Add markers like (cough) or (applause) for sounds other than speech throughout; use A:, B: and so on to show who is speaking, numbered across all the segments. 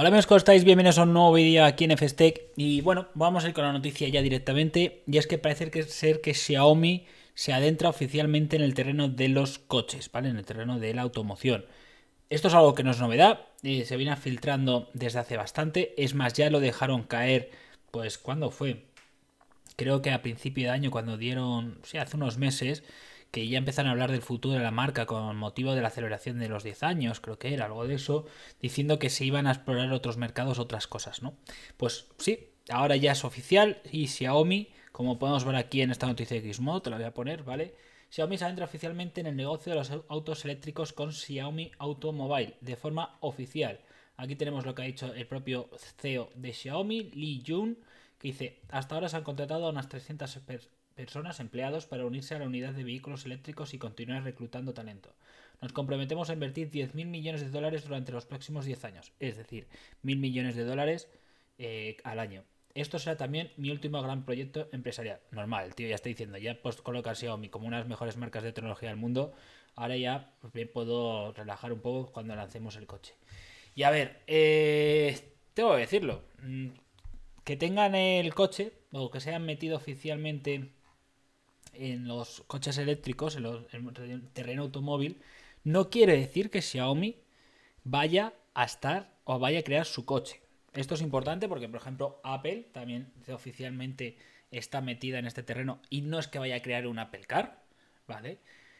A: Hola amigos, ¿cómo estáis? Bienvenidos a un nuevo vídeo aquí en FSTech y bueno, vamos a ir con la noticia ya directamente y es que parece que ser que Xiaomi se adentra oficialmente en el terreno de los coches, ¿vale? En el terreno de la automoción. Esto es algo que no es novedad, se viene filtrando desde hace bastante, es más, ya lo dejaron caer, pues, ¿cuándo fue? Creo que a principio de año, cuando dieron, sí, hace unos meses, que ya empezaron a hablar del futuro de la marca con motivo de la celebración de los 10 años, creo que era algo de eso, diciendo que se iban a explorar otros mercados, otras cosas, ¿no? Pues sí, ahora ya es oficial y Xiaomi, como podemos ver aquí en esta noticia de Gizmo, te la voy a poner, ¿vale? Xiaomi se adentra oficialmente en el negocio de los autos eléctricos con Xiaomi Automobile, de forma oficial. Aquí tenemos lo que ha dicho el propio CEO de Xiaomi, Li Jun, que dice, hasta ahora se han contratado a unas 300 personas, empleados, para unirse a la unidad de vehículos eléctricos y continuar reclutando talento. Nos comprometemos a invertir 10.000 millones de dólares durante los próximos 10 años, es decir, 1.000 millones de dólares eh, al año. Esto será también mi último gran proyecto empresarial. Normal, tío ya está diciendo, ya post colocar Xiaomi como una de las mejores marcas de tecnología del mundo, ahora ya pues bien puedo relajar un poco cuando lancemos el coche. Y a ver, eh, tengo que decirlo, mm, que tengan el coche o que se hayan metido oficialmente en los coches eléctricos, en, el terreno automóvil, no quiere decir que Xiaomi vaya a estar o vaya a crear su coche. Esto es importante porque, por ejemplo, Apple también oficialmente está metida en este terreno y no es que vaya a crear un Apple Car, ¿vale?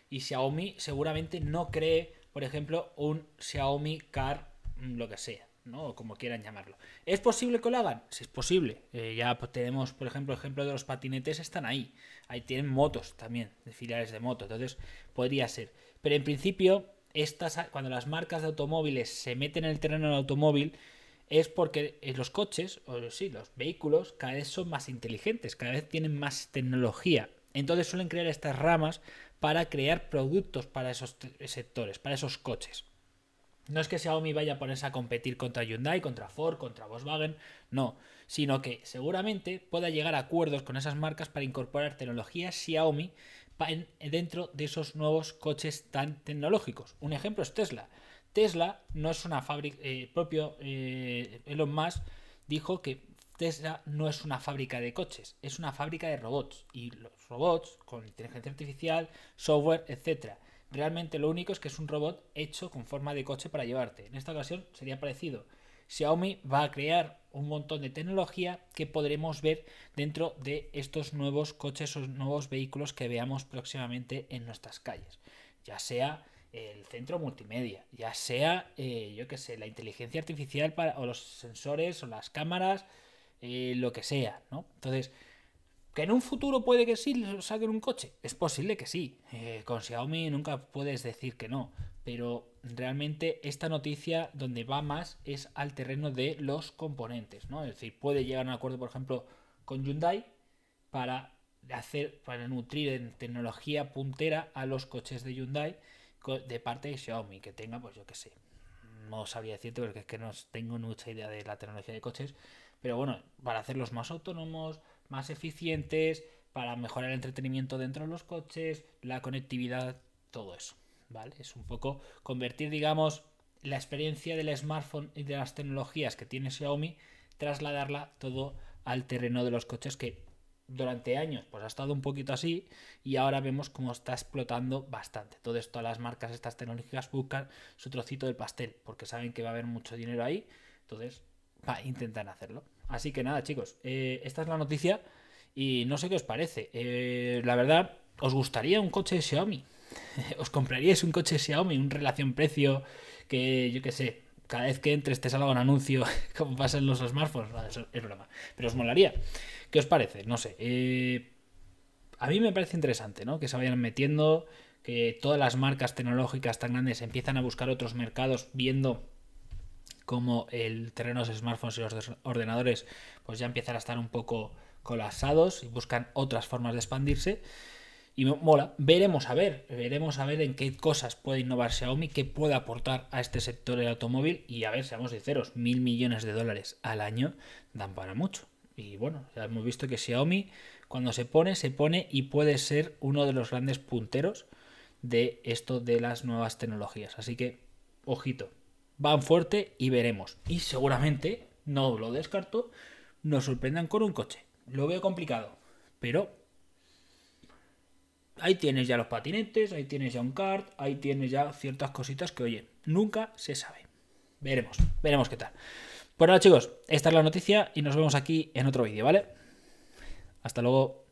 A: Y Xiaomi seguramente no cree, por ejemplo, un Xiaomi Car, mm, lo que sea. ¿No? como quieran llamarlo. ¿Es posible que lo hagan? Sí, es posible. Eh, ya tenemos, por ejemplo, el ejemplo de los patinetes están ahí. Ahí tienen motos también, de filiales de moto. Entonces, podría ser. Pero en principio, estas, cuando las marcas de automóviles se meten en el terreno del automóvil, es porque eh, los coches, o sí, los vehículos, cada vez son más inteligentes, cada vez tienen más tecnología. Entonces suelen crear estas ramas para crear productos para esos sectores, para esos coches. No es que Xiaomi vaya a ponerse a competir contra Hyundai, contra Ford, contra Volkswagen, no, sino que seguramente pueda llegar a acuerdos con esas marcas para incorporar tecnología Xiaomi dentro de esos nuevos coches tan tecnológicos. Un ejemplo es Tesla. Tesla no es una fábrica, eh, propio eh, Elon Musk dijo que Tesla no es una fábrica de coches, es una fábrica de robots. Y los robots, con inteligencia artificial, software, etcétera Realmente lo único es que es un robot hecho con forma de coche para llevarte. En esta ocasión sería parecido. Xiaomi va a crear un montón de tecnología que podremos ver dentro de estos nuevos coches o nuevos vehículos que veamos próximamente en nuestras calles. Ya sea el centro multimedia, ya sea, eh, yo qué sé, la inteligencia artificial para, o los sensores o las cámaras, eh, lo que sea, ¿no? Entonces, ¿Que en un futuro puede que sí saquen un coche? Es posible que sí. Eh, con Xiaomi nunca puedes decir que no. Pero realmente esta noticia donde va más es al terreno de los componentes. ¿no? Es decir, puede llegar a un acuerdo, por ejemplo, con Hyundai para hacer, para nutrir en tecnología puntera a los coches de Hyundai de parte de Xiaomi, que tenga, pues yo qué sé. No sabría decirte porque es que no tengo mucha idea de la tecnología de coches. Pero bueno, para hacerlos más autónomos, más eficientes, para mejorar el entretenimiento dentro de los coches, la conectividad, todo eso. ¿Vale? Es un poco convertir, digamos, la experiencia del smartphone y de las tecnologías que tiene Xiaomi, trasladarla todo al terreno de los coches que durante años pues ha estado un poquito así y ahora vemos cómo está explotando bastante. Todo esto, las marcas estas tecnológicas buscan su trocito del pastel porque saben que va a haber mucho dinero ahí, entonces intentan hacerlo. Así que nada, chicos, eh, esta es la noticia y no sé qué os parece. Eh, la verdad, ¿os gustaría un coche Xiaomi? (laughs) ¿Os compraríais un coche Xiaomi, un relación precio que yo qué sé, cada vez que entres te salga un anuncio (laughs) como pasa en los smartphones? es broma. Pero os molaría. ¿Qué os parece? No sé. Eh, a mí me parece interesante, ¿no? Que se vayan metiendo, que todas las marcas tecnológicas tan grandes empiezan a buscar otros mercados viendo como el terreno de los smartphones y los ordenadores pues ya empiezan a estar un poco colapsados y buscan otras formas de expandirse. Y mola, veremos a ver, veremos a ver en qué cosas puede innovar Xiaomi, qué puede aportar a este sector del automóvil y a ver, seamos sinceros, mil millones de dólares al año dan para mucho. Y bueno, ya hemos visto que Xiaomi cuando se pone, se pone y puede ser uno de los grandes punteros de esto de las nuevas tecnologías. Así que, ojito, van fuerte y veremos. Y seguramente, no lo descarto, nos sorprendan con un coche. Lo veo complicado, pero ahí tienes ya los patinetes, ahí tienes ya un kart, ahí tienes ya ciertas cositas que, oye, nunca se sabe. Veremos, veremos qué tal. Bueno, chicos, esta es la noticia y nos vemos aquí en otro vídeo, ¿vale? Hasta luego.